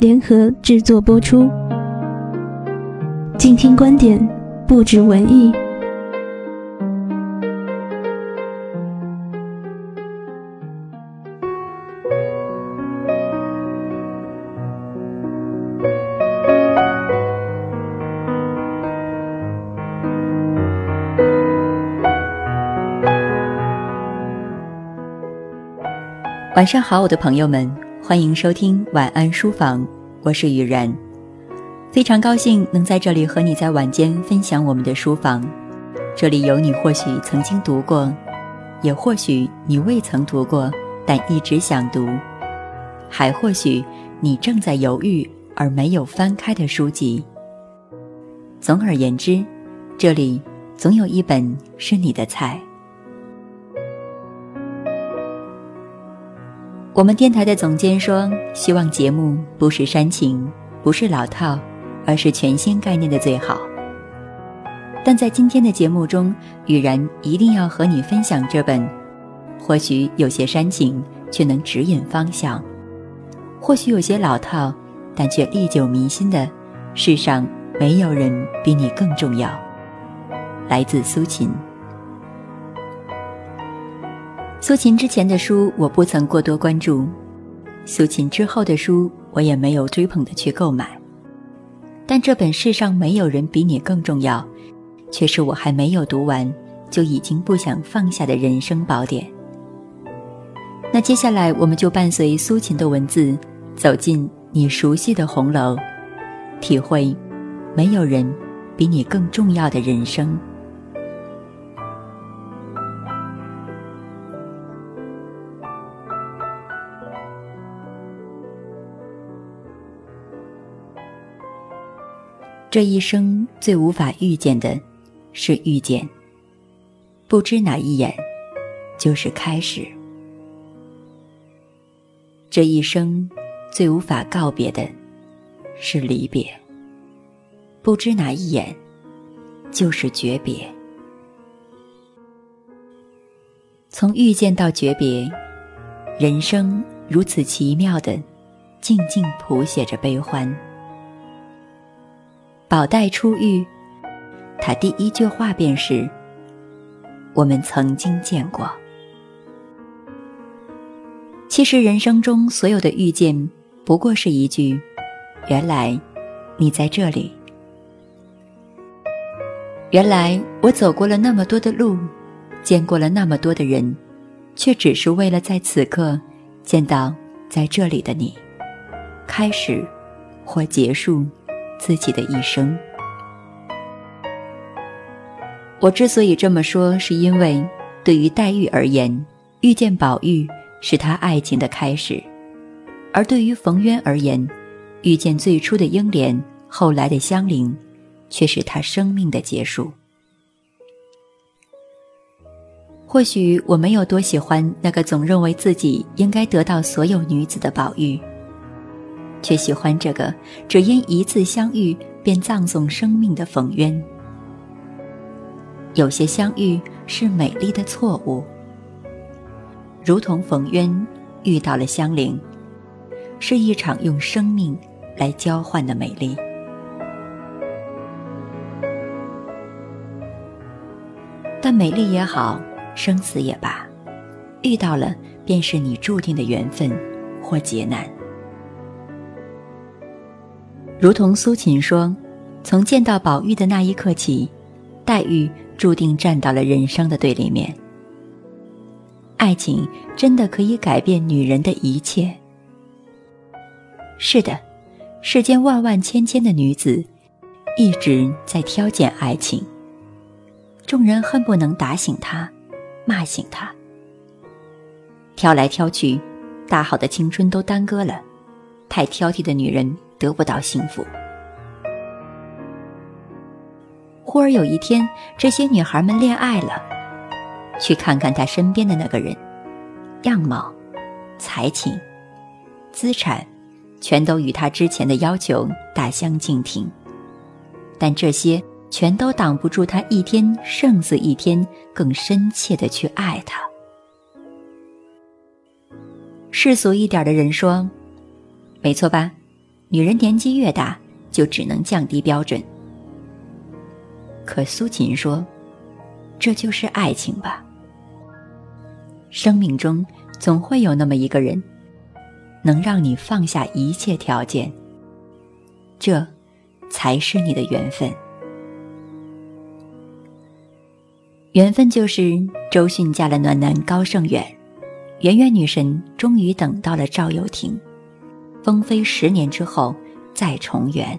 联合制作播出，静听观点，不止文艺。晚上好，我的朋友们。欢迎收听晚安书房，我是雨然，非常高兴能在这里和你在晚间分享我们的书房。这里有你或许曾经读过，也或许你未曾读过但一直想读，还或许你正在犹豫而没有翻开的书籍。总而言之，这里总有一本是你的菜。我们电台的总监说：“希望节目不是煽情，不是老套，而是全新概念的最好。”但在今天的节目中，雨然一定要和你分享这本，或许有些煽情，却能指引方向；或许有些老套，但却历久弥新的《世上没有人比你更重要》，来自苏秦。苏秦之前的书我不曾过多关注，苏秦之后的书我也没有追捧的去购买，但这本世上没有人比你更重要，却是我还没有读完就已经不想放下的人生宝典。那接下来我们就伴随苏秦的文字，走进你熟悉的红楼，体会没有人比你更重要的人生。这一生最无法遇见的，是遇见。不知哪一眼，就是开始。这一生最无法告别的，是离别。不知哪一眼，就是诀别。从遇见到诀别，人生如此奇妙的，静静谱写着悲欢。宝黛初遇，他第一句话便是：“我们曾经见过。”其实人生中所有的遇见，不过是一句：“原来你在这里。”原来我走过了那么多的路，见过了那么多的人，却只是为了在此刻见到在这里的你，开始或结束。自己的一生。我之所以这么说，是因为对于黛玉而言，遇见宝玉是她爱情的开始；而对于冯渊而言，遇见最初的英莲，后来的香菱，却是他生命的结束。或许我没有多喜欢那个总认为自己应该得到所有女子的宝玉。却喜欢这个只因一次相遇便葬送生命的冯渊。有些相遇是美丽的错误，如同冯渊遇到了香菱，是一场用生命来交换的美丽。但美丽也好，生死也罢，遇到了便是你注定的缘分或劫难。如同苏秦说：“从见到宝玉的那一刻起，黛玉注定站到了人生的对立面。爱情真的可以改变女人的一切。是的，世间万万千千的女子，一直在挑拣爱情。众人恨不能打醒她，骂醒她。挑来挑去，大好的青春都耽搁了。太挑剔的女人得不到幸福。忽而有一天，这些女孩们恋爱了，去看看她身边的那个人，样貌、才情、资产，全都与她之前的要求大相径庭。但这些全都挡不住她一天胜似一天更深切的去爱他。世俗一点的人说：“没错吧？女人年纪越大，就只能降低标准。”可苏秦说：“这就是爱情吧？生命中总会有那么一个人，能让你放下一切条件。这，才是你的缘分。缘分就是周迅嫁了暖男高胜远。”圆圆女神终于等到了赵又廷，风飞十年之后再重圆。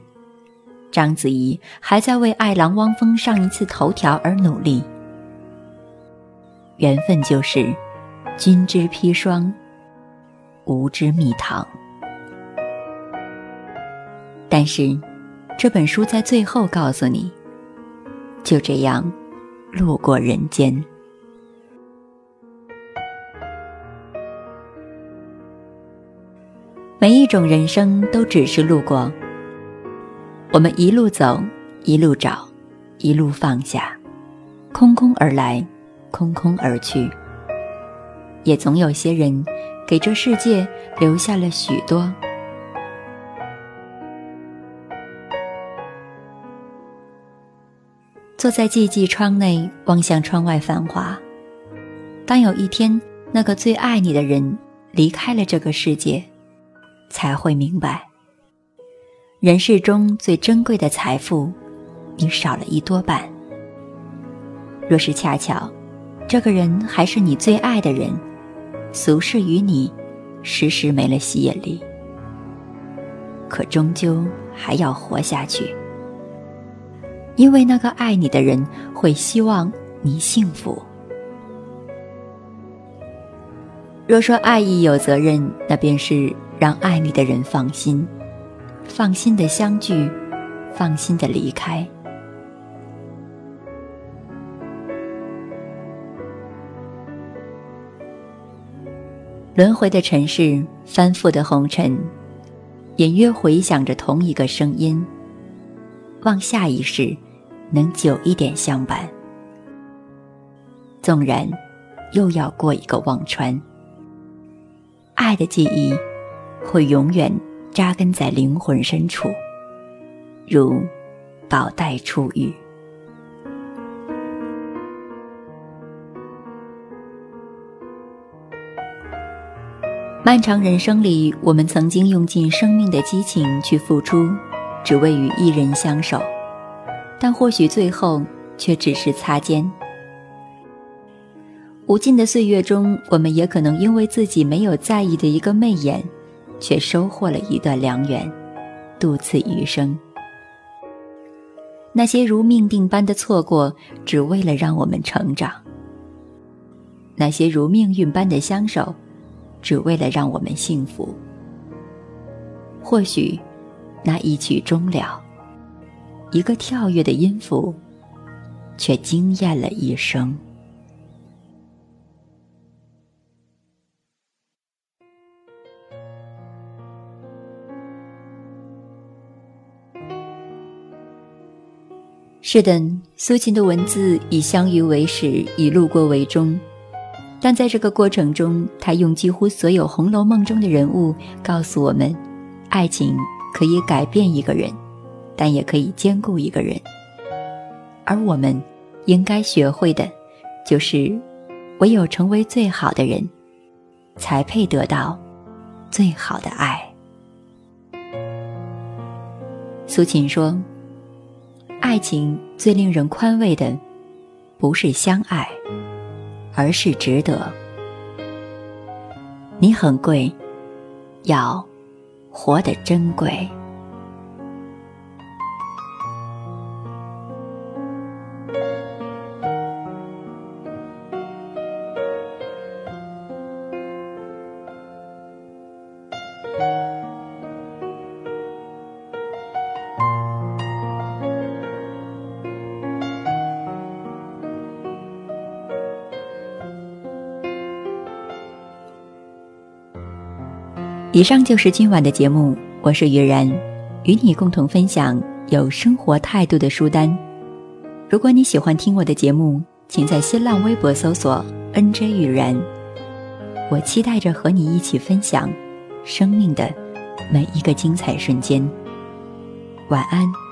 章子怡还在为爱郎汪峰上一次头条而努力。缘分就是君之砒霜，吾之蜜糖。但是，这本书在最后告诉你，就这样路过人间。每一种人生都只是路过，我们一路走，一路找，一路放下，空空而来，空空而去。也总有些人，给这世界留下了许多。坐在寂寂窗内，望向窗外繁华。当有一天，那个最爱你的人离开了这个世界。才会明白，人世中最珍贵的财富，你少了一多半。若是恰巧，这个人还是你最爱的人，俗世与你，时时没了吸引力，可终究还要活下去，因为那个爱你的人会希望你幸福。若说爱意有责任，那便是。让爱你的人放心，放心的相聚，放心的离开。轮回的尘世，翻覆的红尘，隐约回响着同一个声音。望下一世，能久一点相伴。纵然又要过一个忘川，爱的记忆。会永远扎根在灵魂深处，如宝黛初遇。漫长人生里，我们曾经用尽生命的激情去付出，只为与一人相守，但或许最后却只是擦肩。无尽的岁月中，我们也可能因为自己没有在意的一个媚眼。却收获了一段良缘，度此余生。那些如命定般的错过，只为了让我们成长；那些如命运般的相守，只为了让我们幸福。或许，那一曲终了，一个跳跃的音符，却惊艳了一生。是的，苏秦的文字以相遇为始，以路过为终，但在这个过程中，他用几乎所有《红楼梦》中的人物告诉我们：爱情可以改变一个人，但也可以兼顾一个人。而我们应该学会的，就是唯有成为最好的人，才配得到最好的爱。苏秦说：“爱情最令人宽慰的，不是相爱，而是值得。你很贵，要活得珍贵。”以上就是今晚的节目，我是于然，与你共同分享有生活态度的书单。如果你喜欢听我的节目，请在新浪微博搜索 “nj 于然”，我期待着和你一起分享生命的每一个精彩瞬间。晚安。